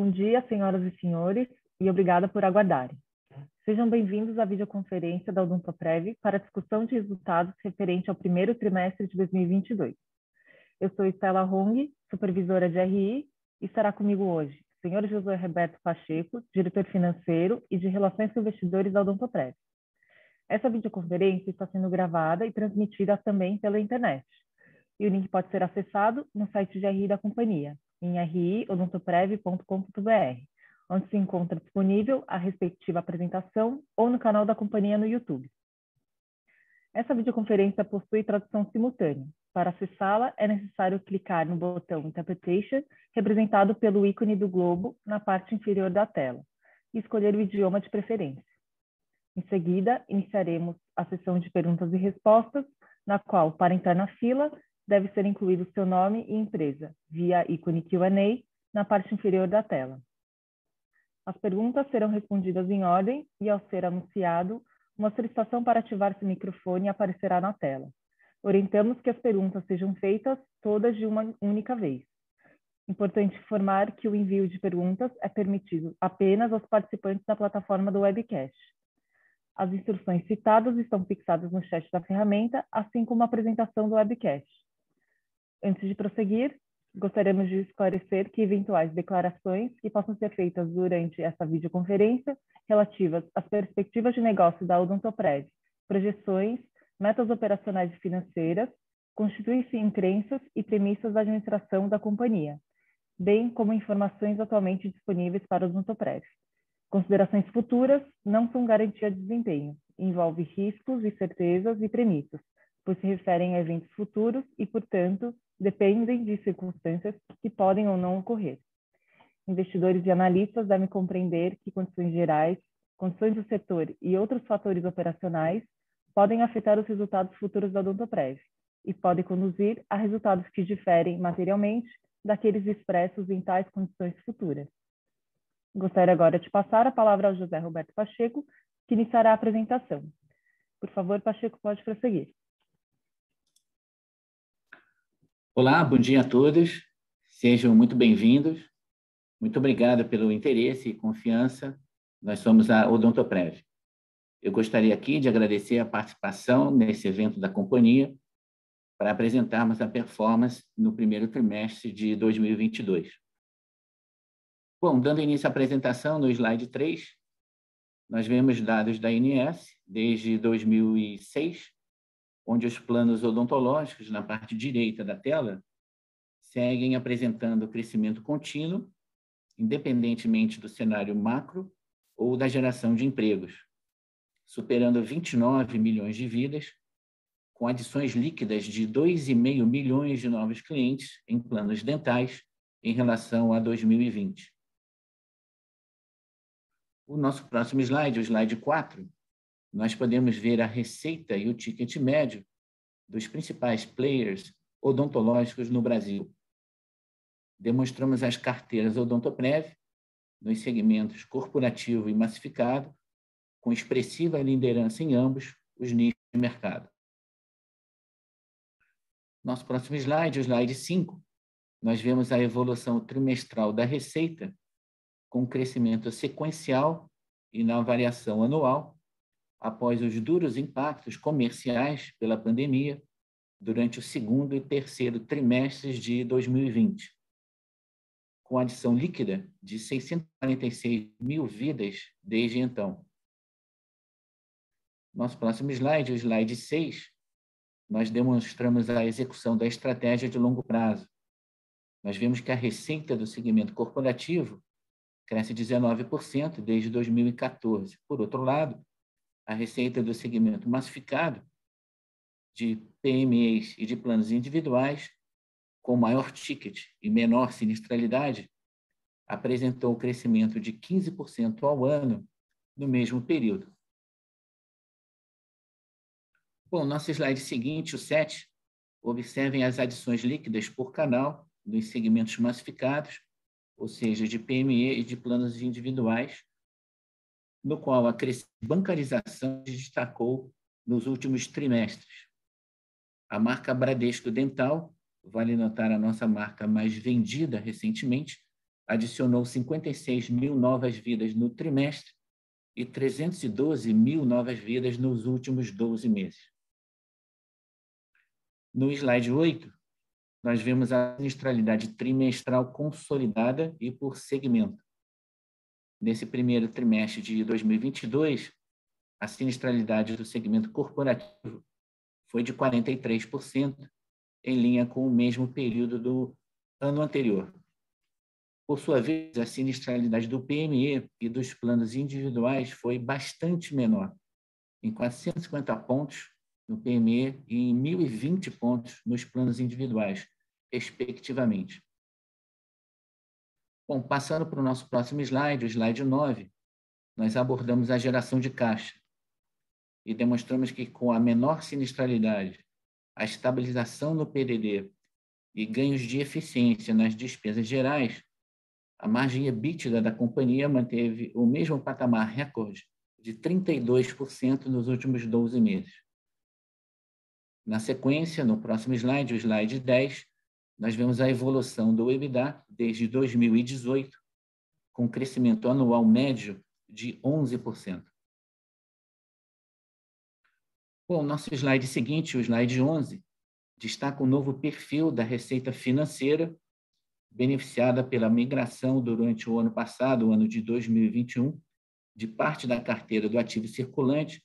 Bom dia, senhoras e senhores, e obrigada por aguardarem. Sejam bem-vindos à videoconferência da Odontoprev para discussão de resultados referente ao primeiro trimestre de 2022. Eu sou Estela Hong, supervisora de RI, e estará comigo hoje o senhor José Roberto Pacheco, diretor financeiro e de Relações com Investidores da Odontoprev. Essa videoconferência está sendo gravada e transmitida também pela internet. E o link pode ser acessado no site de RI da companhia, em riodontoprev.com.br, onde se encontra disponível a respectiva apresentação ou no canal da companhia no YouTube. Essa videoconferência possui tradução simultânea. Para acessá-la, é necessário clicar no botão Interpretation, representado pelo ícone do globo na parte inferior da tela, e escolher o idioma de preferência. Em seguida, iniciaremos a sessão de perguntas e respostas, na qual, para entrar na fila, deve ser incluído seu nome e empresa, via ícone Q&A na parte inferior da tela. As perguntas serão respondidas em ordem e, ao ser anunciado, uma solicitação para ativar seu microfone aparecerá na tela. Orientamos que as perguntas sejam feitas todas de uma única vez. Importante informar que o envio de perguntas é permitido apenas aos participantes da plataforma do webcast. As instruções citadas estão fixadas no chat da ferramenta, assim como a apresentação do webcast. Antes de prosseguir, gostaríamos de esclarecer que eventuais declarações que possam ser feitas durante essa videoconferência relativas às perspectivas de negócio da Odontoprev, projeções, metas operacionais e financeiras, constituem-se em crenças e premissas da administração da companhia, bem como informações atualmente disponíveis para a Odontoprev. Considerações futuras não são garantia de desempenho, envolve riscos, incertezas e premissas, pois se referem a eventos futuros e, portanto, dependem de circunstâncias que podem ou não ocorrer. Investidores e analistas devem compreender que condições gerais, condições do setor e outros fatores operacionais podem afetar os resultados futuros da Odontoprev e podem conduzir a resultados que diferem materialmente daqueles expressos em tais condições futuras. Gostaria agora de passar a palavra ao José Roberto Pacheco, que iniciará a apresentação. Por favor, Pacheco, pode prosseguir. Olá, bom dia a todos. Sejam muito bem-vindos. Muito obrigado pelo interesse e confiança. Nós somos a Odontoprev. Eu gostaria aqui de agradecer a participação nesse evento da companhia para apresentarmos a performance no primeiro trimestre de 2022. Bom, dando início à apresentação, no slide 3, nós vemos dados da INS desde 2006 onde os planos odontológicos, na parte direita da tela, seguem apresentando crescimento contínuo, independentemente do cenário macro ou da geração de empregos, superando 29 milhões de vidas, com adições líquidas de 2,5 milhões de novos clientes em planos dentais em relação a 2020. O nosso próximo slide, o slide 4, nós podemos ver a receita e o ticket médio dos principais players odontológicos no Brasil. Demonstramos as carteiras Odontoprev nos segmentos corporativo e massificado, com expressiva liderança em ambos os nichos de mercado. Nosso próximo slide, o slide 5, nós vemos a evolução trimestral da receita, com crescimento sequencial e na variação anual, após os duros impactos comerciais pela pandemia durante o segundo e terceiro trimestres de 2020, com adição líquida de 646 mil vidas desde então. Nosso próximo slide, o slide 6, nós demonstramos a execução da estratégia de longo prazo. Nós vemos que a receita do segmento corporativo cresce 19% desde 2014. Por outro lado, a receita do segmento massificado de PMEs e de planos individuais com maior ticket e menor sinistralidade apresentou crescimento de 15% ao ano no mesmo período. Bom, nosso slide seguinte, o 7, observem as adições líquidas por canal dos segmentos massificados, ou seja, de PME e de planos individuais, no qual a bancarização se destacou nos últimos trimestres. A marca Bradesco Dental, vale notar a nossa marca mais vendida recentemente, adicionou 56 mil novas vidas no trimestre e 312 mil novas vidas nos últimos 12 meses. No slide 8, nós vemos a sinistralidade trimestral consolidada e por segmento. Nesse primeiro trimestre de 2022, a sinistralidade do segmento corporativo foi de 43%, em linha com o mesmo período do ano anterior. Por sua vez, a sinistralidade do PME e dos planos individuais foi bastante menor, em 450 pontos no PME e em 1.020 pontos nos planos individuais, respectivamente. Bom, passando para o nosso próximo slide, o slide 9, nós abordamos a geração de caixa e demonstramos que com a menor sinistralidade, a estabilização no PDD e ganhos de eficiência nas despesas gerais, a margem EBITDA da companhia manteve o mesmo patamar recorde de 32% nos últimos 12 meses. Na sequência, no próximo slide, o slide 10, nós vemos a evolução do EBITDA desde 2018, com crescimento anual médio de 11%. Bom, nosso slide seguinte, o slide 11, destaca o novo perfil da receita financeira beneficiada pela migração durante o ano passado, o ano de 2021, de parte da carteira do ativo circulante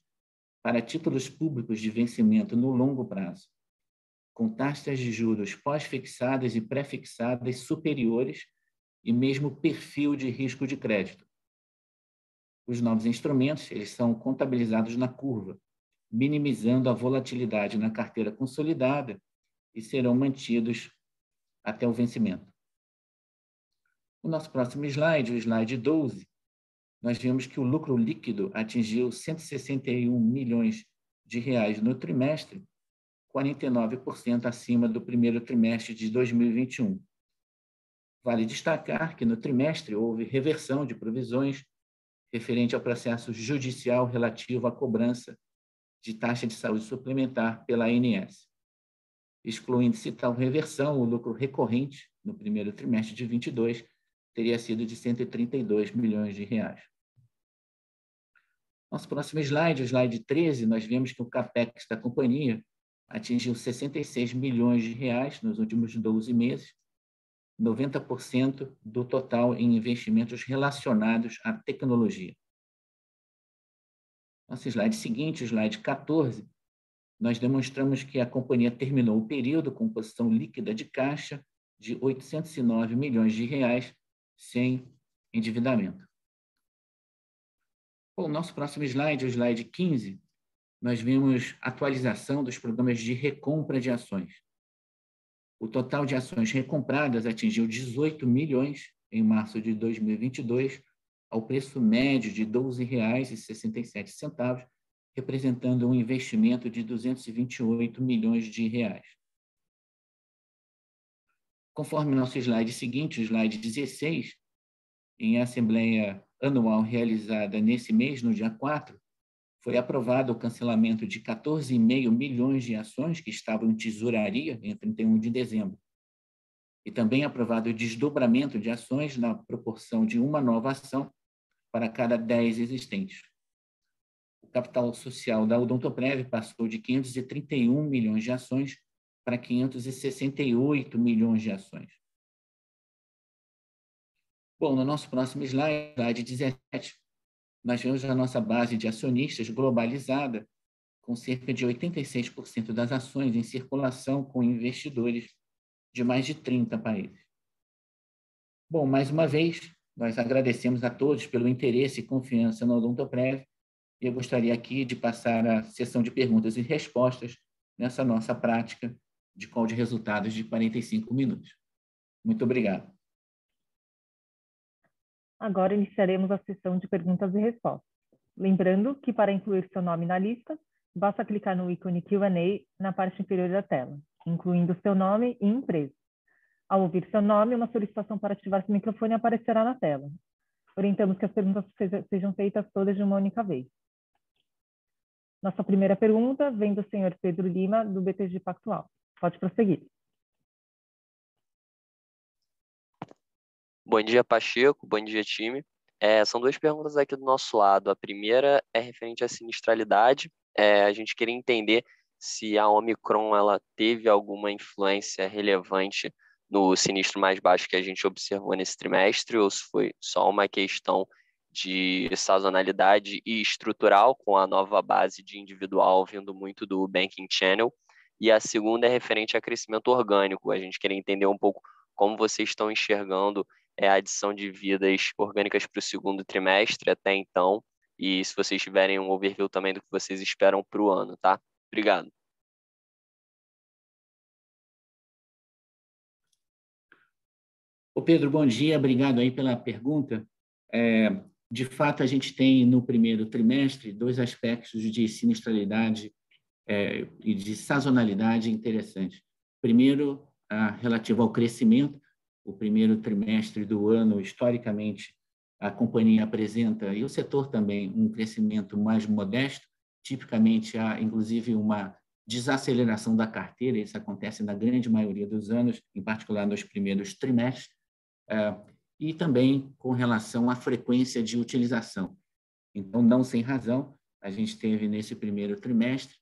para títulos públicos de vencimento no longo prazo com taxas de juros pós-fixadas e pré-fixadas superiores e mesmo perfil de risco de crédito. Os novos instrumentos eles são contabilizados na curva, minimizando a volatilidade na carteira consolidada e serão mantidos até o vencimento. O nosso próximo slide, o slide 12, nós vemos que o lucro líquido atingiu 161 milhões de reais no trimestre, 49% acima do primeiro trimestre de 2021. Vale destacar que no trimestre houve reversão de provisões referente ao processo judicial relativo à cobrança de taxa de saúde suplementar pela ANS. Excluindo-se tal reversão, o lucro recorrente no primeiro trimestre de 22 teria sido de 132 milhões de reais. Nosso próximo slide, o slide 13, nós vemos que o capex da companhia atingiu 66 milhões de reais nos últimos 12 meses, 90% do total em investimentos relacionados à tecnologia. Nosso slide seguinte, o slide 14, nós demonstramos que a companhia terminou o período com posição líquida de caixa de 809 milhões de reais sem endividamento. Bom, nosso próximo slide, o slide 15, nós vimos atualização dos programas de recompra de ações. O total de ações recompradas atingiu 18 milhões em março de 2022, ao preço médio de R$ 12,67, representando um investimento de 228 milhões de reais. Conforme nosso slide seguinte, o slide 16, em assembleia anual realizada nesse mês, no dia 4, foi aprovado o cancelamento de 14,5 milhões de ações que estavam em tesouraria em 31 de dezembro. E também aprovado o desdobramento de ações na proporção de uma nova ação para cada 10 existentes. O capital social da Odontoprev passou de 531 milhões de ações para 568 milhões de ações. Bom, no nosso próximo slide, slide 17, nós vemos a nossa base de acionistas globalizada, com cerca de 86% das ações em circulação com investidores de mais de 30 países. Bom, mais uma vez, nós agradecemos a todos pelo interesse e confiança no Odontoprev e eu gostaria aqui de passar a sessão de perguntas e respostas nessa nossa prática de call de resultados de 45 minutos. Muito obrigado. Agora iniciaremos a sessão de perguntas e respostas. Lembrando que para incluir seu nome na lista, basta clicar no ícone Q&A na parte inferior da tela, incluindo seu nome e empresa. Ao ouvir seu nome, uma solicitação para ativar seu microfone aparecerá na tela. Orientamos que as perguntas sejam feitas todas de uma única vez. Nossa primeira pergunta vem do senhor Pedro Lima, do BTG Pactual. Pode prosseguir. Bom dia, Pacheco. Bom dia, time. É, são duas perguntas aqui do nosso lado. A primeira é referente à sinistralidade. É, a gente queria entender se a Omicron ela teve alguma influência relevante no sinistro mais baixo que a gente observou nesse trimestre, ou se foi só uma questão de sazonalidade e estrutural, com a nova base de individual vindo muito do banking channel. E a segunda é referente a crescimento orgânico. A gente queria entender um pouco como vocês estão enxergando é, a adição de vidas orgânicas para o segundo trimestre até então, e se vocês tiverem um overview também do que vocês esperam para o ano, tá? Obrigado. Ô Pedro, bom dia, obrigado aí pela pergunta. É, de fato, a gente tem no primeiro trimestre dois aspectos de sinistralidade é, e de sazonalidade interessantes. Primeiro, a, relativo ao crescimento. O primeiro trimestre do ano, historicamente, a companhia apresenta, e o setor também, um crescimento mais modesto. Tipicamente, há, inclusive, uma desaceleração da carteira, isso acontece na grande maioria dos anos, em particular nos primeiros trimestres. É, e também com relação à frequência de utilização. Então, não sem razão, a gente teve nesse primeiro trimestre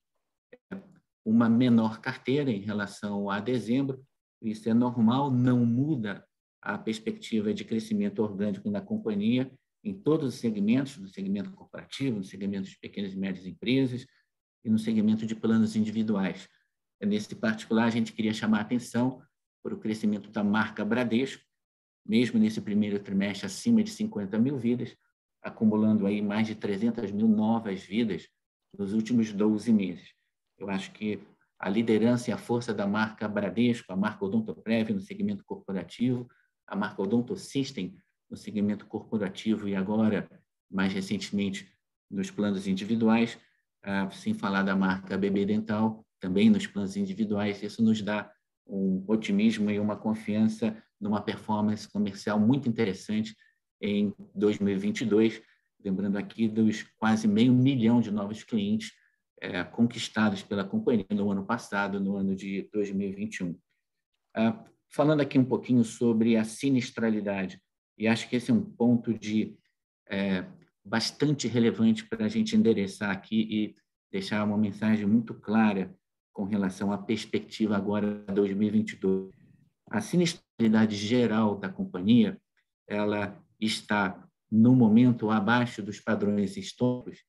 uma menor carteira em relação a dezembro, isso é normal, não muda a perspectiva de crescimento orgânico da companhia em todos os segmentos, no segmento corporativo, no segmento de pequenas e médias empresas e no segmento de planos individuais. Nesse particular, a gente queria chamar a atenção para o crescimento da marca Bradesco, mesmo nesse primeiro trimestre, acima de 50 mil vidas, acumulando aí mais de 300 mil novas vidas nos últimos 12 meses. Eu acho que a liderança e a força da marca Bradesco, a marca Odontoprev no segmento corporativo, a marca Odonto System no segmento corporativo e agora, mais recentemente, nos planos individuais, ah, sem falar da marca BB Dental, também nos planos individuais, isso nos dá um otimismo e uma confiança numa performance comercial muito interessante em 2022, lembrando aqui dos quase meio milhão de novos clientes é, conquistados pela companhia no ano passado, no ano de 2021. Ah, falando aqui um pouquinho sobre a sinistralidade, e acho que esse é um ponto de é, bastante relevante para a gente endereçar aqui e deixar uma mensagem muito clara com relação à perspectiva agora 2022. A sinistralidade geral da companhia, ela está no momento abaixo dos padrões históricos,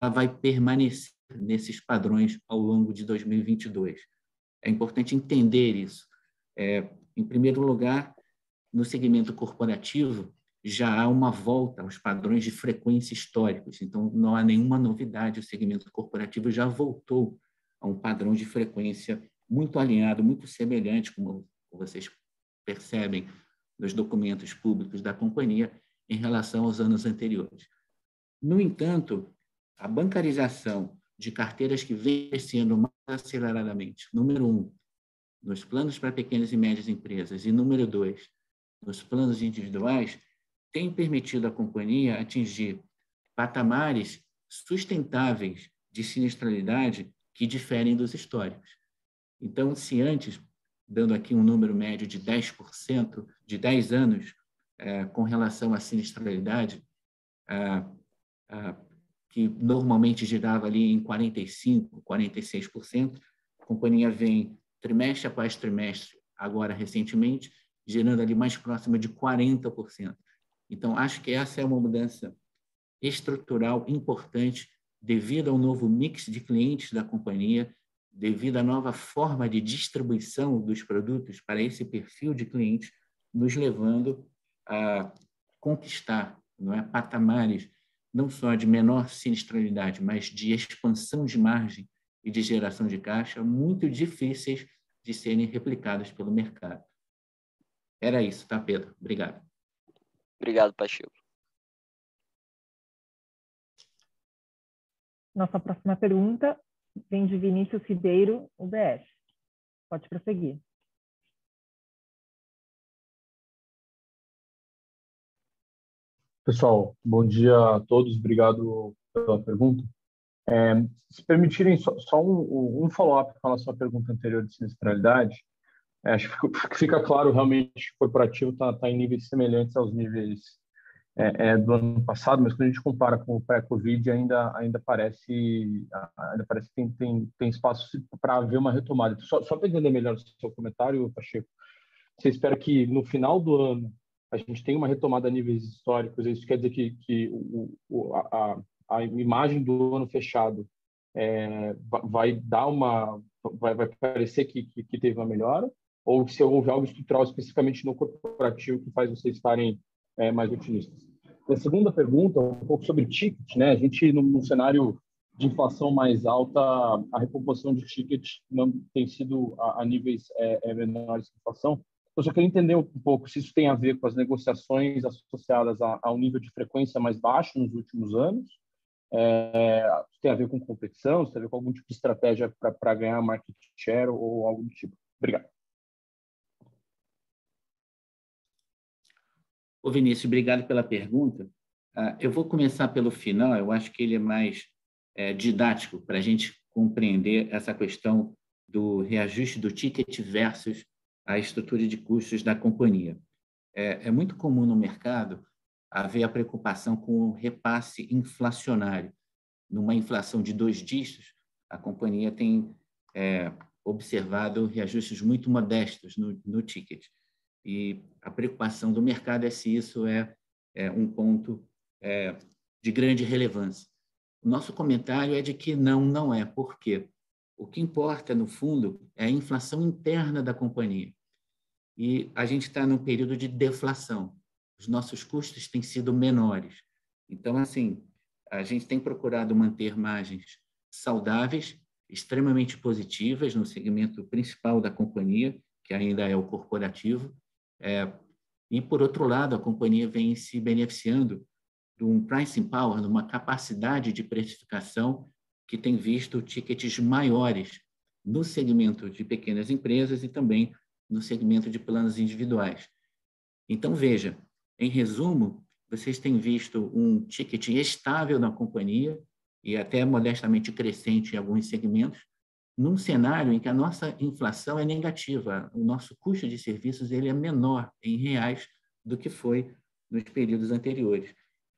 ela vai permanecer nesses padrões ao longo de 2022. É importante entender isso. É, em primeiro lugar, no segmento corporativo, já há uma volta aos padrões de frequência históricos, então não há nenhuma novidade, o segmento corporativo já voltou a um padrão de frequência muito alinhado, muito semelhante, como vocês percebem nos documentos públicos da companhia, em relação aos anos anteriores. No entanto, a bancarização de carteiras que vem crescendo mais aceleradamente, número um, nos planos para pequenas e médias empresas, e número dois, nos planos individuais, tem permitido à companhia atingir patamares sustentáveis de sinistralidade que diferem dos históricos. Então, se antes dando aqui um número médio de 10%, de 10 anos, é, com relação à sinistralidade, é, é, que normalmente girava ali em 45%, 46%, a companhia vem trimestre após trimestre, agora recentemente, gerando ali mais próxima de 40%. Então, acho que essa é uma mudança estrutural importante devido ao novo mix de clientes da companhia devido à nova forma de distribuição dos produtos para esse perfil de clientes, nos levando a conquistar não é, patamares não só de menor sinistralidade, mas de expansão de margem e de geração de caixa muito difíceis de serem replicadas pelo mercado. Era isso, tá, Pedro? Obrigado. Obrigado, Pacheco. Nossa próxima pergunta vem de Vinícius Ribeiro, UBS. Pode prosseguir. Pessoal, bom dia a todos, obrigado pela pergunta. É, se permitirem só, só um, um follow-up com a sua pergunta anterior de sinistralidade, É, acho que fica claro realmente o corporativo está tá em níveis semelhantes aos níveis é, é, do ano passado, mas quando a gente compara com o pré-Covid, ainda, ainda parece ainda parece que tem, tem, tem espaço para haver uma retomada. Só, só para entender melhor o seu comentário, Pacheco, você espera que no final do ano a gente tenha uma retomada a níveis históricos, isso quer dizer que, que o, o, a, a imagem do ano fechado é, vai dar uma vai, vai parecer que, que, que teve uma melhora ou se houve algo estrutural especificamente no corporativo que faz vocês estarem é, mais otimistas. a segunda pergunta, um pouco sobre ticket, né? A gente, num, cenário de inflação mais alta, a recomposição de ticket não tem sido a, a níveis é, é, menores que inflação. Eu só queria entender um pouco se isso tem a ver com as negociações associadas a, a um nível de frequência mais baixo nos últimos anos, é, tem a ver com competição, se tem a ver com algum tipo de estratégia para ganhar market share ou algo do tipo. Obrigado. Ô Vinícius, obrigado pela pergunta. Uh, eu vou começar pelo final, eu acho que ele é mais é, didático para a gente compreender essa questão do reajuste do ticket versus a estrutura de custos da companhia. É, é muito comum no mercado haver a preocupação com o repasse inflacionário. Numa inflação de dois dígitos, a companhia tem é, observado reajustes muito modestos no, no ticket. E a preocupação do mercado é se isso é, é um ponto é, de grande relevância. Nosso comentário é de que não, não é. Por quê? O que importa, no fundo, é a inflação interna da companhia. E a gente está num período de deflação. Os nossos custos têm sido menores. Então, assim, a gente tem procurado manter margens saudáveis, extremamente positivas no segmento principal da companhia, que ainda é o corporativo, é, e, por outro lado, a companhia vem se beneficiando de um pricing power, de uma capacidade de precificação que tem visto tickets maiores no segmento de pequenas empresas e também no segmento de planos individuais. Então, veja, em resumo, vocês têm visto um ticket estável na companhia e até modestamente crescente em alguns segmentos, num cenário em que a nossa inflação é negativa, o nosso custo de serviços ele é menor em reais do que foi nos períodos anteriores.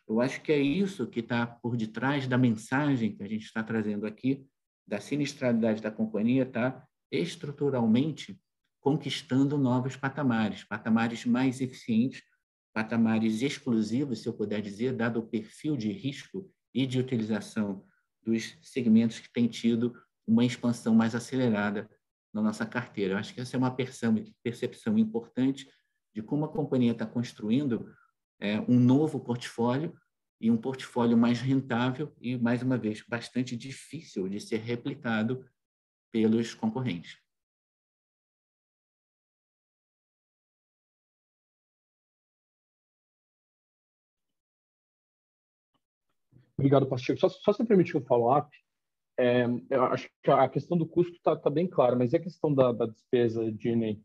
Eu acho que é isso que está por detrás da mensagem que a gente está trazendo aqui, da sinistralidade da companhia está estruturalmente conquistando novos patamares, patamares mais eficientes, patamares exclusivos, se eu puder dizer, dado o perfil de risco e de utilização dos segmentos que têm tido uma expansão mais acelerada na nossa carteira. Eu acho que essa é uma percepção importante de como a companhia está construindo é, um novo portfólio e um portfólio mais rentável e, mais uma vez, bastante difícil de ser replicado pelos concorrentes. Obrigado, Pacheco. Só, só se permitir um follow-up, é, eu acho que a questão do custo está tá bem clara, mas e a questão da, da despesa de Enem?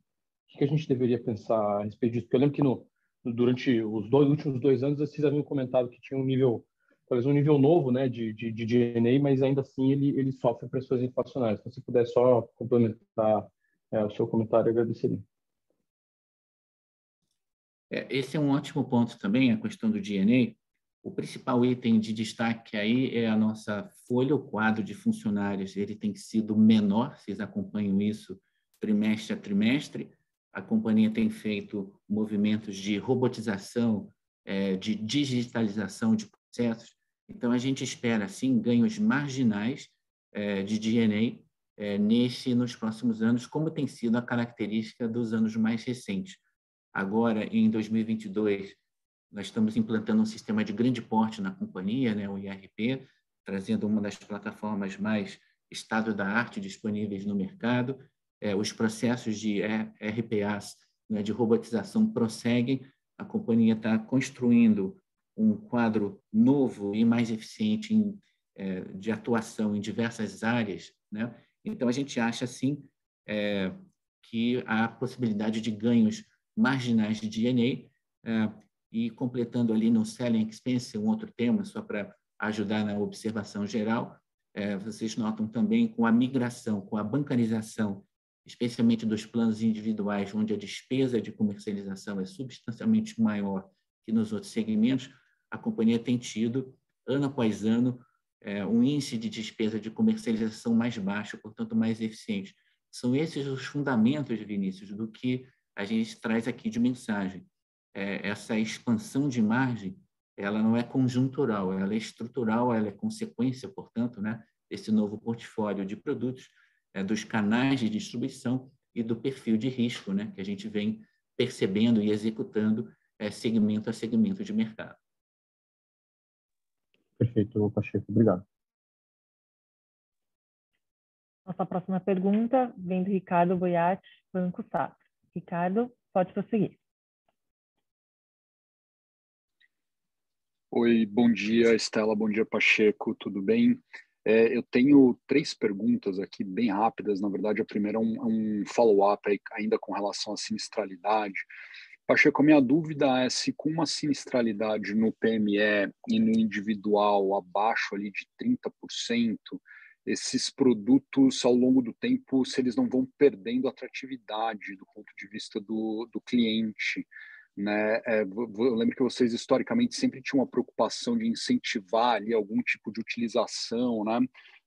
O que a gente deveria pensar a respeito disso? Porque eu lembro que no, durante os dois últimos dois anos vocês haviam comentado que tinha um nível, talvez um nível novo né, de, de, de DNA, mas ainda assim ele, ele sofre pressões inflacionárias. Então, se puder só complementar é, o seu comentário, eu agradeceria. É, esse é um ótimo ponto também, a questão do DNA, o principal item de destaque aí é a nossa folha, o quadro de funcionários, ele tem sido menor, vocês acompanham isso trimestre a trimestre. A companhia tem feito movimentos de robotização, é, de digitalização de processos. Então, a gente espera, sim, ganhos marginais é, de DNA é, nesse, nos próximos anos, como tem sido a característica dos anos mais recentes. Agora, em 2022, nós estamos implantando um sistema de grande porte na companhia, né, o IRP, trazendo uma das plataformas mais estado da arte disponíveis no mercado. É, os processos de RPAs, né, de robotização, prosseguem. A companhia está construindo um quadro novo e mais eficiente em, é, de atuação em diversas áreas. Né? Então, a gente acha, sim, é, que há possibilidade de ganhos marginais de DNA, é, e completando ali no Selling Expense, um outro tema, só para ajudar na observação geral, é, vocês notam também com a migração, com a bancarização especialmente dos planos individuais, onde a despesa de comercialização é substancialmente maior que nos outros segmentos, a companhia tem tido, ano após ano, é, um índice de despesa de comercialização mais baixo, portanto, mais eficiente. São esses os fundamentos, Vinícius, do que a gente traz aqui de mensagem. É, essa expansão de margem, ela não é conjuntural, ela é estrutural, ela é consequência, portanto, né, desse novo portfólio de produtos, é, dos canais de distribuição e do perfil de risco, né, que a gente vem percebendo e executando é, segmento a segmento de mercado. Perfeito, Pacheco. Obrigado. Nossa próxima pergunta vem do Ricardo Boiati, Banco Safra. Ricardo, pode prosseguir. Oi, bom dia, Estela, bom dia, Pacheco, tudo bem? É, eu tenho três perguntas aqui, bem rápidas. Na verdade, a primeira é um, um follow-up ainda com relação à sinistralidade. Pacheco, a minha dúvida é se com uma sinistralidade no PME e no individual abaixo ali de 30%, esses produtos ao longo do tempo, se eles não vão perdendo atratividade do ponto de vista do, do cliente. Né? É, eu lembro que vocês historicamente sempre tinham uma preocupação de incentivar ali algum tipo de utilização, né?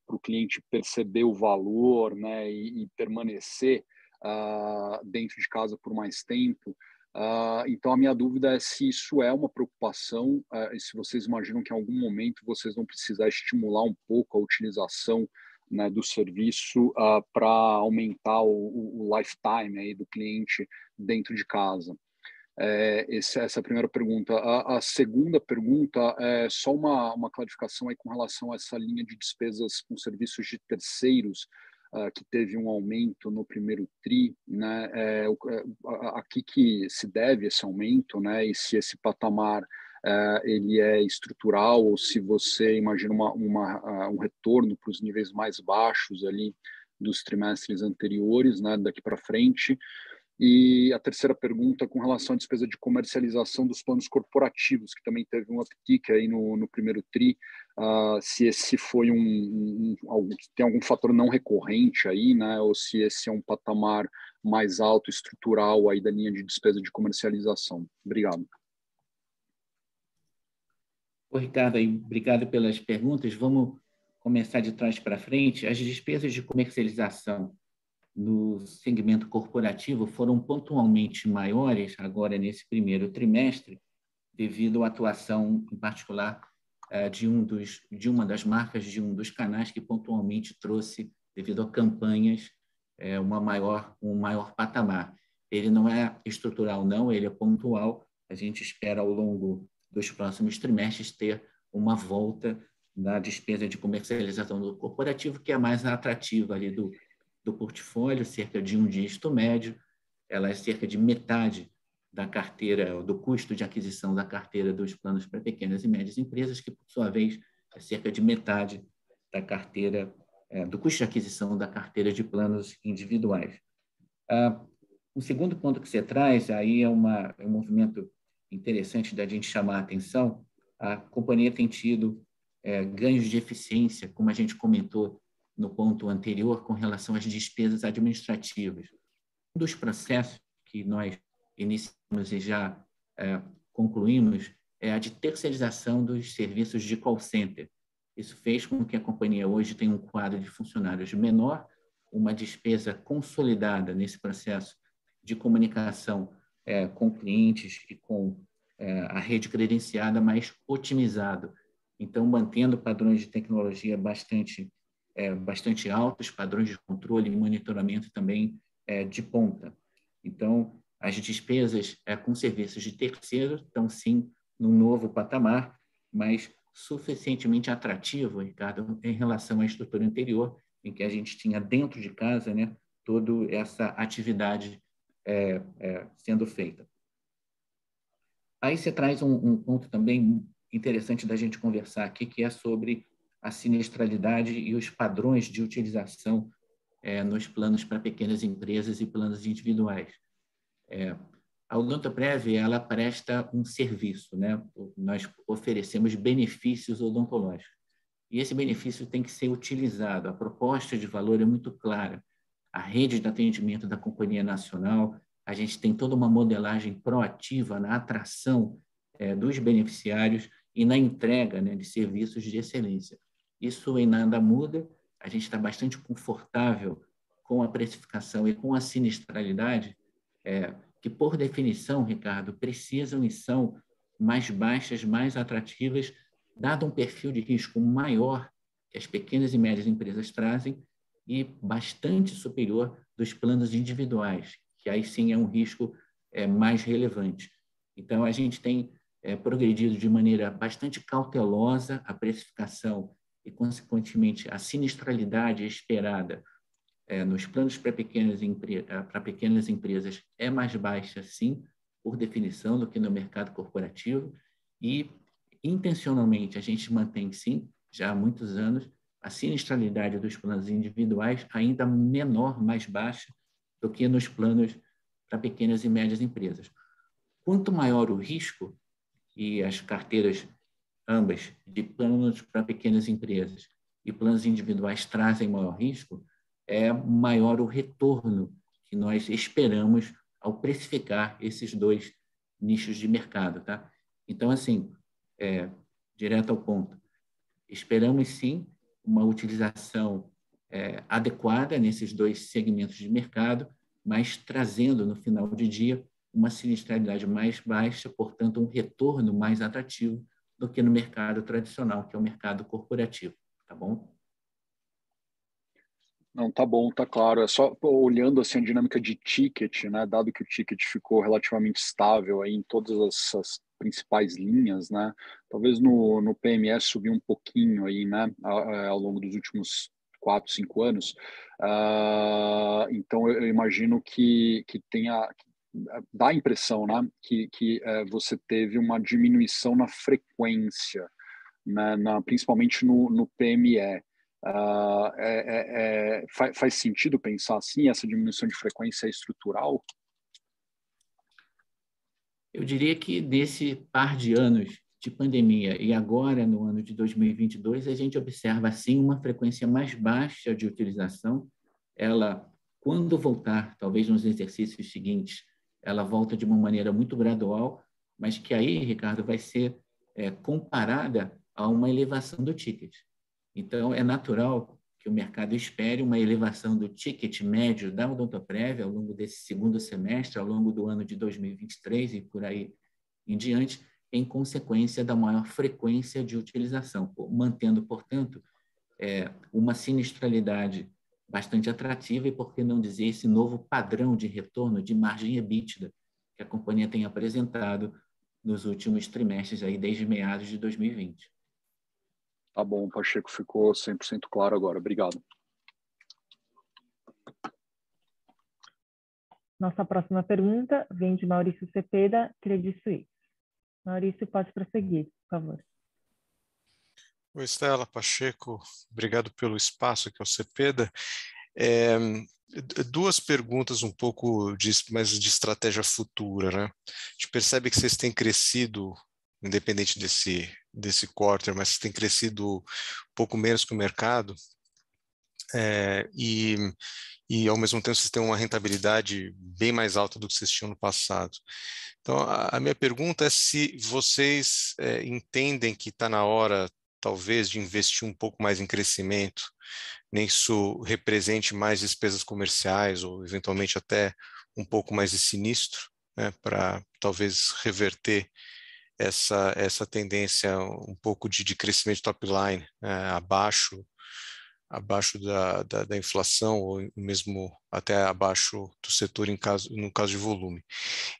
para o cliente perceber o valor né? e, e permanecer uh, dentro de casa por mais tempo. Uh, então, a minha dúvida é se isso é uma preocupação, uh, e se vocês imaginam que em algum momento vocês vão precisar estimular um pouco a utilização né, do serviço uh, para aumentar o, o, lifetime aí do cliente dentro de casa. É, essa, essa é a primeira pergunta. A, a, segunda pergunta é só uma, uma clarificação aí com relação a essa linha de despesas com serviços de terceiros uh, que teve um aumento no primeiro tri, né? É, aqui que se deve esse aumento, né? E se esse patamar uh, ele é estrutural ou se você imagina uma, uma uh, um retorno para os níveis mais baixos ali dos trimestres anteriores, né? Daqui para frente. E a terceira pergunta com relação à despesa de comercialização dos planos corporativos, que também teve um uptick aí no, no primeiro TRI, uh, se esse foi um, um, um, tem algum fator não recorrente aí, né, ou se esse é um patamar mais alto, estrutural aí da linha de despesa de comercialização. Obrigado. Ô, Ricardo, obrigado pelas perguntas. Vamos começar de trás para frente. As despesas de comercialização no segmento corporativo foram pontualmente maiores agora nesse primeiro trimestre, devido à atuação, em particular, eh, de, um dos, de uma das marcas de um dos canais que pontualmente trouxe, devido a campanhas, eh, uma maior, um maior patamar. Ele não é estrutural, não, ele é pontual. A gente espera, ao longo dos próximos trimestres, ter uma volta da despesa de comercialização do corporativo, que é mais atrativa ali do, do portfólio, cerca de um dígito médio, ela é cerca de metade da carteira, do custo de aquisição da carteira dos planos para pequenas e médias empresas, que, por sua vez, é cerca de metade da carteira, é, do custo de aquisição da carteira de planos individuais. Ah, o segundo ponto que você traz, aí é, uma, é um movimento interessante da gente chamar a atenção, a companhia tem tido é, ganhos de eficiência, como a gente comentou no ponto anterior com relação às despesas administrativas. Um dos processos que nós iniciamos e já é, concluímos é a de terceirização dos serviços de call center. Isso fez com que a companhia hoje tenha um quadro de funcionários menor, uma despesa consolidada nesse processo de comunicação é, com clientes e com é, a rede credenciada mais otimizado. Então, mantendo padrões de tecnologia bastante é, bastante altos, padrões de controle e monitoramento também é, de ponta. Então, as despesas é, com serviços de terceiro estão, sim, num novo patamar, mas suficientemente atrativo, Ricardo, em relação à estrutura anterior, em que a gente tinha dentro de casa né, toda essa atividade é, é, sendo feita. Aí você traz um, um ponto também interessante da gente conversar aqui, que é sobre a sinistralidade e os padrões de utilização é, nos planos para pequenas empresas e planos individuais. É, a Odontoprev ela presta um serviço, né? Nós oferecemos benefícios odontológicos e esse benefício tem que ser utilizado. A proposta de valor é muito clara. a rede de atendimento da Companhia Nacional, a gente tem toda uma modelagem proativa na atração é, dos beneficiários e na entrega né, de serviços de excelência. Isso em nada muda, a gente está bastante confortável com a precificação e com a sinistralidade, é, que, por definição, Ricardo, precisam e são mais baixas, mais atrativas, dado um perfil de risco maior que as pequenas e médias empresas trazem e bastante superior dos planos individuais, que aí sim é um risco é, mais relevante. Então, a gente tem é, progredido de maneira bastante cautelosa a precificação e, consequentemente, a sinistralidade esperada é, nos planos para pequenas, para pequenas empresas é mais baixa, sim, por definição, do que no mercado corporativo. E, intencionalmente, a gente mantém, sim, já há muitos anos, a sinistralidade dos planos individuais ainda menor, mais baixa do que nos planos para pequenas e médias empresas. Quanto maior o risco, e as carteiras ambas de planos para pequenas empresas e planos individuais trazem maior risco, é maior o retorno que nós esperamos ao precificar esses dois nichos de mercado, tá? Então, assim, é, direto ao ponto, esperamos sim uma utilização é, adequada nesses dois segmentos de mercado, mas trazendo no final de dia uma sinistralidade mais baixa, portanto, um retorno mais atrativo do que no mercado tradicional, que é o mercado corporativo, tá bom? Não, tá bom, tá claro. É só olhando assim a dinâmica de ticket, né? Dado que o ticket ficou relativamente estável aí em todas as, principais linhas, né? Talvez no, no PMS subiu um pouquinho aí, né? Ao, longo dos últimos quatro, cinco anos. Uh, então eu, imagino que que tenha dá a impressão, né? Que que uh, você teve uma diminuição na frequência, né? Na, principalmente no, no PME. Uh, é, é, é, faz, faz, sentido pensar assim? Essa diminuição de frequência é estrutural? Eu diria que nesse par de anos de pandemia e agora no ano de 2022 a gente observa sim uma frequência mais baixa de utilização. Ela, quando voltar, talvez nos exercícios seguintes, ela volta de uma maneira muito gradual, mas que aí, Ricardo, vai ser é, comparada a uma elevação do ticket. Então, é natural que o mercado espere uma elevação do ticket médio da Odontoprev ao longo desse segundo semestre, ao longo do ano de 2023 e por aí em diante, em consequência da maior frequência de utilização, mantendo, portanto, é, uma sinistralidade bastante atrativa e, por que não dizer, esse novo padrão de retorno de margem EBITDA que a companhia tem apresentado nos últimos trimestres, aí, desde meados de 2020. Tá bom, Pacheco, ficou 100% claro agora. Obrigado. Nossa próxima pergunta vem de Maurício Cepeda, Credit Suisse. Maurício, pode prosseguir, por favor. Oi, Estela, Pacheco, obrigado pelo espaço aqui ao Cepeda. É, duas perguntas um pouco de, mais de estratégia futura, né? A gente percebe que vocês têm crescido independente desse, desse quarter, mas tem crescido um pouco menos que o mercado, é, e, e ao mesmo tempo vocês têm uma rentabilidade bem mais alta do que vocês tinham no passado. Então, a, a minha pergunta é se vocês é, entendem que está na hora, talvez, de investir um pouco mais em crescimento, nem isso represente mais despesas comerciais ou, eventualmente, até um pouco mais de sinistro, né, para talvez reverter essa, essa tendência um pouco de, de crescimento top line é, abaixo abaixo da, da, da, inflação ou mesmo até abaixo do setor em caso, no caso de volume.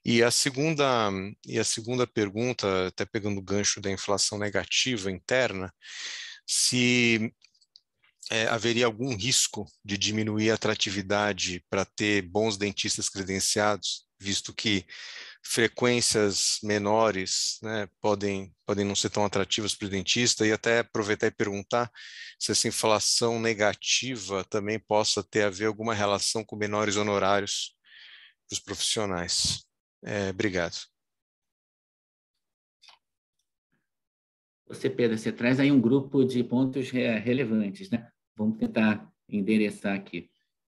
E a segunda e a segunda pergunta, até pegando o gancho da inflação negativa interna, se é, haveria algum risco de diminuir a atratividade para ter bons dentistas credenciados, visto que frequências menores né, podem, podem não ser tão atrativas para o dentista, e até aproveitar e perguntar se essa inflação negativa também possa ter a ver alguma relação com menores honorários para os profissionais. É, obrigado. Você, Pedro, você traz aí um grupo de pontos relevantes, né? Vamos tentar endereçar aqui.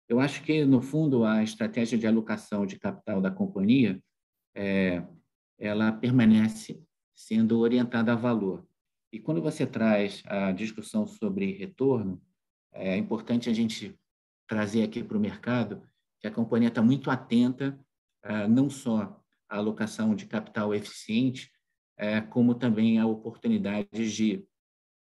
eu acho que, no fundo, a estratégia de alocação de capital da companhia é, ela permanece sendo orientada a valor. E quando você traz a discussão sobre retorno, é importante a gente trazer aqui para o mercado que a companhia está muito atenta, é, não só à alocação de capital eficiente, é, como também a oportunidades de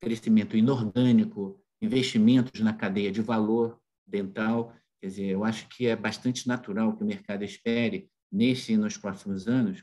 crescimento inorgânico, investimentos na cadeia de valor dental Quer dizer, eu acho que é bastante natural que o mercado espere, neste e nos próximos anos,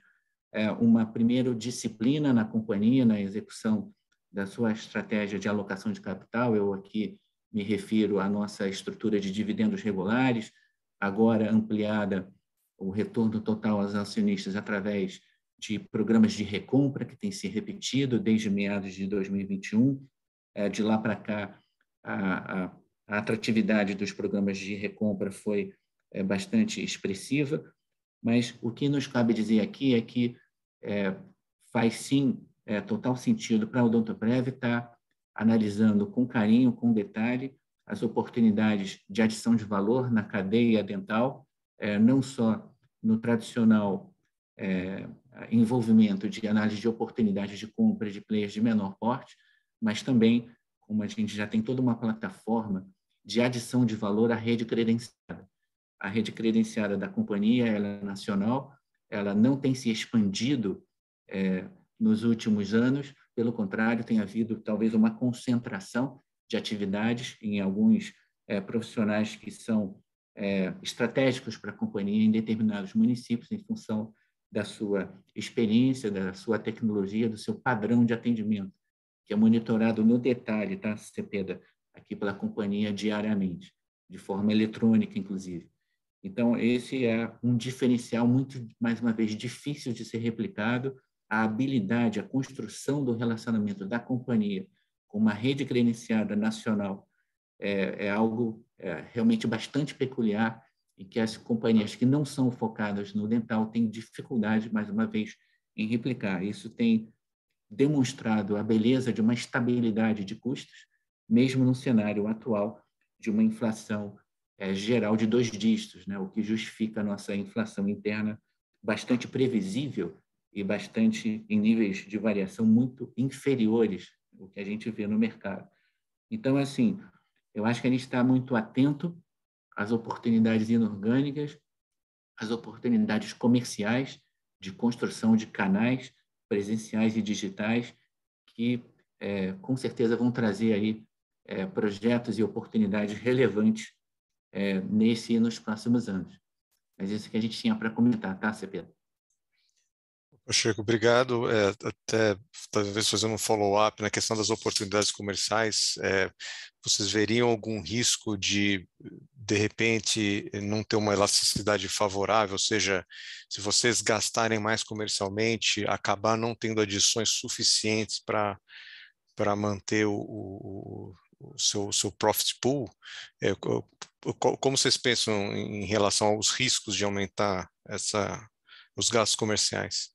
é, uma, primeiro, disciplina na companhia, na execução da sua estratégia de alocação de capital. Eu aqui me refiro à nossa estrutura de dividendos regulares, agora ampliada o retorno total aos acionistas através de programas de recompra, que tem se repetido desde meados de 2021. É, de lá para cá, a, a a atratividade dos programas de recompra foi é, bastante expressiva, mas o que nos cabe dizer aqui é que é, faz sim é, total sentido para a Odontoprev estar analisando com carinho, com detalhe, as oportunidades de adição de valor na cadeia dental, é, não só no tradicional é, envolvimento de análise de oportunidades de compra de players de menor porte, mas também, como a gente já tem toda uma plataforma de adição de valor à rede credenciada. A rede credenciada da companhia ela é nacional, ela não tem se expandido é, nos últimos anos, pelo contrário, tem havido talvez uma concentração de atividades em alguns é, profissionais que são é, estratégicos para a companhia em determinados municípios, em função da sua experiência, da sua tecnologia, do seu padrão de atendimento, que é monitorado no detalhe, tá, Cepeda, aqui pela companhia diariamente, de forma eletrônica, inclusive. Então, esse é um diferencial muito, mais uma vez, difícil de ser replicado. A habilidade, a construção do relacionamento da companhia com uma rede credenciada nacional é, é algo é, realmente bastante peculiar e que as companhias que não são focadas no dental têm dificuldade, mais uma vez, em replicar. Isso tem demonstrado a beleza de uma estabilidade de custos mesmo no cenário atual de uma inflação é, geral de dois dígitos, né, o que justifica a nossa inflação interna bastante previsível e bastante em níveis de variação muito inferiores ao que a gente vê no mercado. Então, assim, eu acho que a gente está muito atento às oportunidades inorgânicas, às oportunidades comerciais de construção de canais presenciais e digitais que, é, com certeza, vão trazer aí é, projetos e oportunidades relevantes é, nesse e nos próximos anos. Mas isso que a gente tinha para comentar, tá, CP? Chico, obrigado. É, até talvez fazendo um follow-up na questão das oportunidades comerciais, é, vocês veriam algum risco de, de repente, não ter uma elasticidade favorável, ou seja, se vocês gastarem mais comercialmente, acabar não tendo adições suficientes para manter o, o, o seu, seu profit pool, é, como vocês pensam em relação aos riscos de aumentar essa, os gastos comerciais?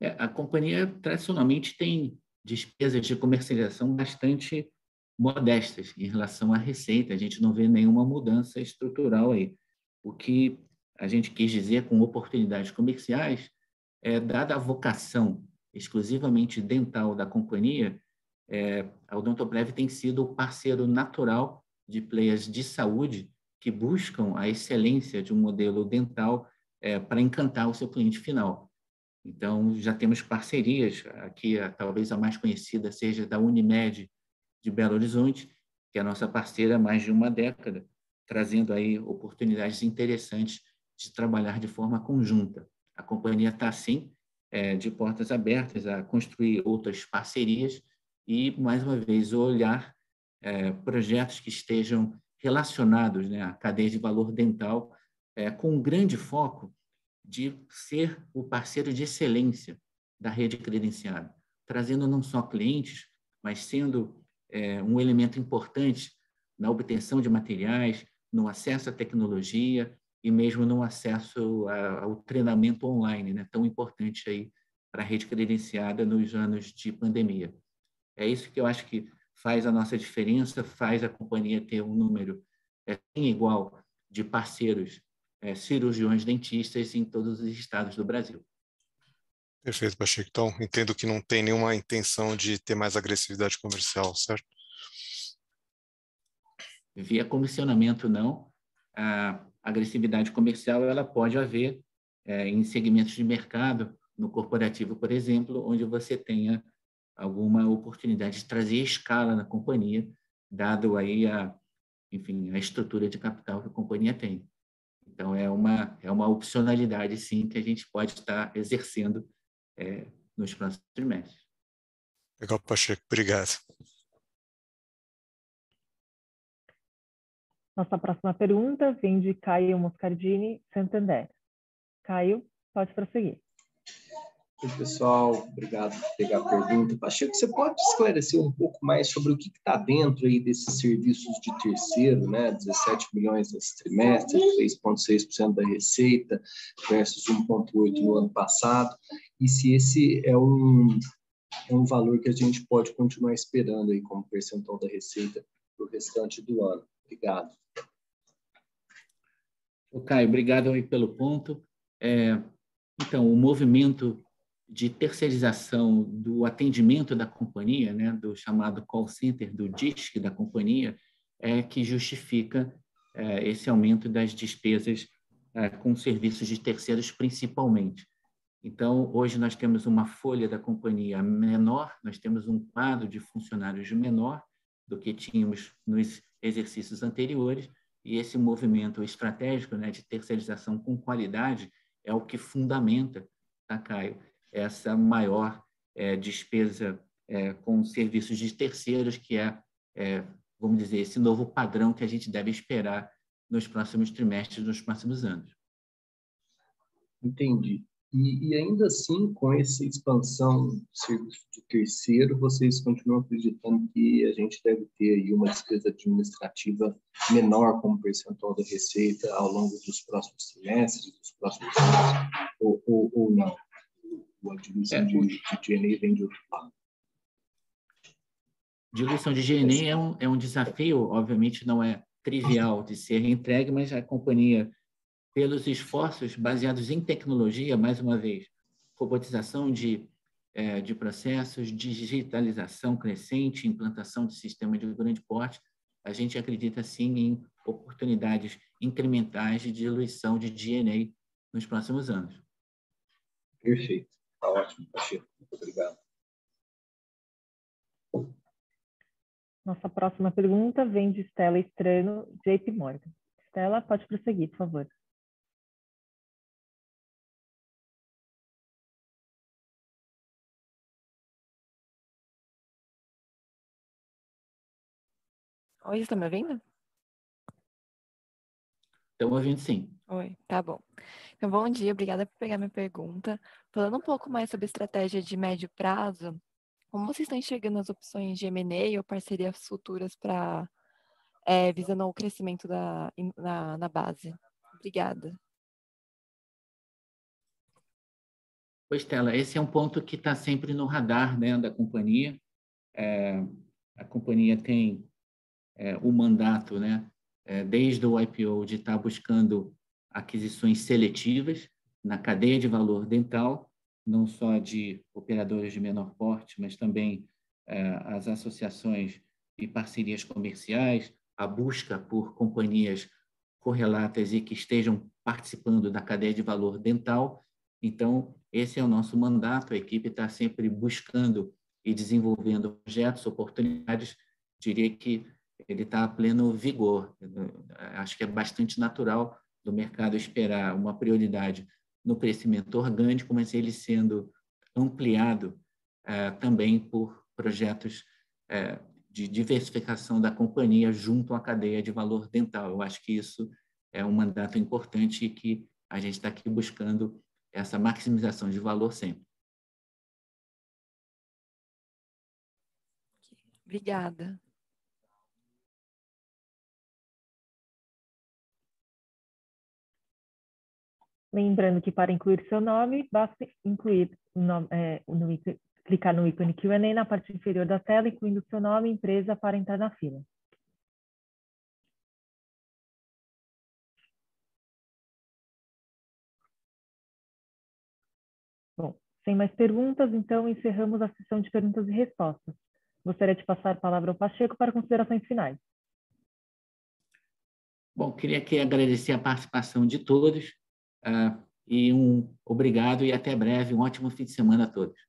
É, a companhia tradicionalmente tem despesas de comercialização bastante modestas em relação à receita. A gente não vê nenhuma mudança estrutural aí. O que a gente quis dizer com oportunidades comerciais é, dada a vocação exclusivamente dental da companhia, é, a Odontoprev tem sido o parceiro natural de players de saúde que buscam a excelência de um modelo dental é, para encantar o seu cliente final. Então, já temos parcerias, aqui a, talvez a mais conhecida seja da Unimed de Belo Horizonte, que é a nossa parceira há mais de uma década, trazendo aí oportunidades interessantes de trabalhar de forma conjunta. A companhia está, sim, é, de portas abertas a construir outras parcerias e, mais uma vez, olhar é, projetos que estejam relacionados né, à cadeia de valor dental, é, com um grande foco de ser o parceiro de excelência da rede credenciada, trazendo não só clientes, mas sendo é, um elemento importante na obtenção de materiais, no acesso à tecnologia e mesmo no acesso ao treinamento online, né, tão importante aí para a rede credenciada nos anos de pandemia. É isso que eu acho que faz a nossa diferença, faz a companhia ter um número é, igual de parceiros é, cirurgiões dentistas em todos os estados do Brasil. Perfeito, Pacheco. Então, entendo que não tem nenhuma intenção de ter mais agressividade comercial, certo? Via comissionamento, não. A agressividade comercial ela pode haver é, em segmentos de mercado, no corporativo, por exemplo, onde você tenha alguma oportunidade de trazer escala na companhia, dado aí a, enfim, a estrutura de capital que a companhia tem. Então, é uma, é uma opcionalidade, sim, que a gente pode estar exercendo é, nos próximos trimestres. Legal, Pacheco. Obrigado. Nossa próxima pergunta vem de Caio Moscardini, Santander. Caio, pode prosseguir. Oi, pessoal, obrigado por pegar a pergunta. Pacheco, você pode esclarecer um pouco mais sobre o que está dentro aí desses serviços de terceiro, né? 17 milhões nesse trimestre, 3,6% da receita versus 1,8% no ano passado, e se esse é um, é um valor que a gente pode continuar esperando aí como percentual da receita para o restante do ano. Obrigado. O Caio, obrigado aí pelo ponto. É, então, o movimento de terceirização do atendimento da companhia, né, do chamado call center, do DISC da companhia, é que justifica é, esse aumento das despesas é, com serviços de terceiros, principalmente. Então, hoje nós temos uma folha da companhia menor, nós temos um quadro de funcionários menor do que tínhamos nos exercícios anteriores, e esse movimento estratégico né, de terceirização com qualidade é o que fundamenta, tá, Caio, essa maior é, despesa é, com serviços de terceiros, que é, é, vamos dizer, esse novo padrão que a gente deve esperar nos próximos trimestres, nos próximos anos. Entendi. E, e, ainda assim, com essa expansão de serviço de terceiro, vocês continuam acreditando que a gente deve ter aí uma despesa administrativa menor como percentual da receita ao longo dos próximos trimestres, dos próximos anos, ou, ou, ou não? A diluição é, de, de GNA vem de outro lado. Diluição de GNA é um, é um desafio, obviamente não é trivial de ser entregue, mas a companhia, pelos esforços baseados em tecnologia, mais uma vez, robotização de, é, de processos, digitalização crescente, implantação de sistemas de grande porte, a gente acredita sim em oportunidades incrementais de diluição de DNA nos próximos anos. Perfeito. Está ótimo, Pacheco. Muito obrigado. Nossa próxima pergunta vem de Stella Estrano, JP Morgan. Stella, pode prosseguir, por favor. Oi, está me ouvindo? Estamos ouvindo sim. Oi, tá bom. Então, bom dia, obrigada por pegar minha pergunta. Falando um pouco mais sobre estratégia de médio prazo, como vocês estão enxergando as opções de M&A ou parcerias futuras para é, visando o crescimento da, na, na base? Obrigada. Pois, Stella, esse é um ponto que está sempre no radar né, da companhia. É, a companhia tem é, o mandato né, desde o IPO, de estar buscando aquisições seletivas na cadeia de valor dental, não só de operadores de menor porte, mas também é, as associações e parcerias comerciais, a busca por companhias correlatas e que estejam participando da cadeia de valor dental. Então, esse é o nosso mandato. A equipe está sempre buscando e desenvolvendo projetos, oportunidades. Diria que ele está a pleno vigor. Acho que é bastante natural do mercado esperar uma prioridade no crescimento orgânico, mas ele sendo ampliado é, também por projetos é, de diversificação da companhia junto à cadeia de valor dental. Eu acho que isso é um mandato importante e que a gente está aqui buscando essa maximização de valor sempre. Obrigada. Lembrando que para incluir seu nome, basta incluir no, é, no ícone, clicar no ícone Q&A na parte inferior da tela, incluindo seu nome e empresa para entrar na fila. Bom, sem mais perguntas, então encerramos a sessão de perguntas e respostas. Gostaria de passar a palavra ao Pacheco para considerações finais. Bom, queria aqui agradecer a participação de todos Uh, e um obrigado e até breve. Um ótimo fim de semana a todos.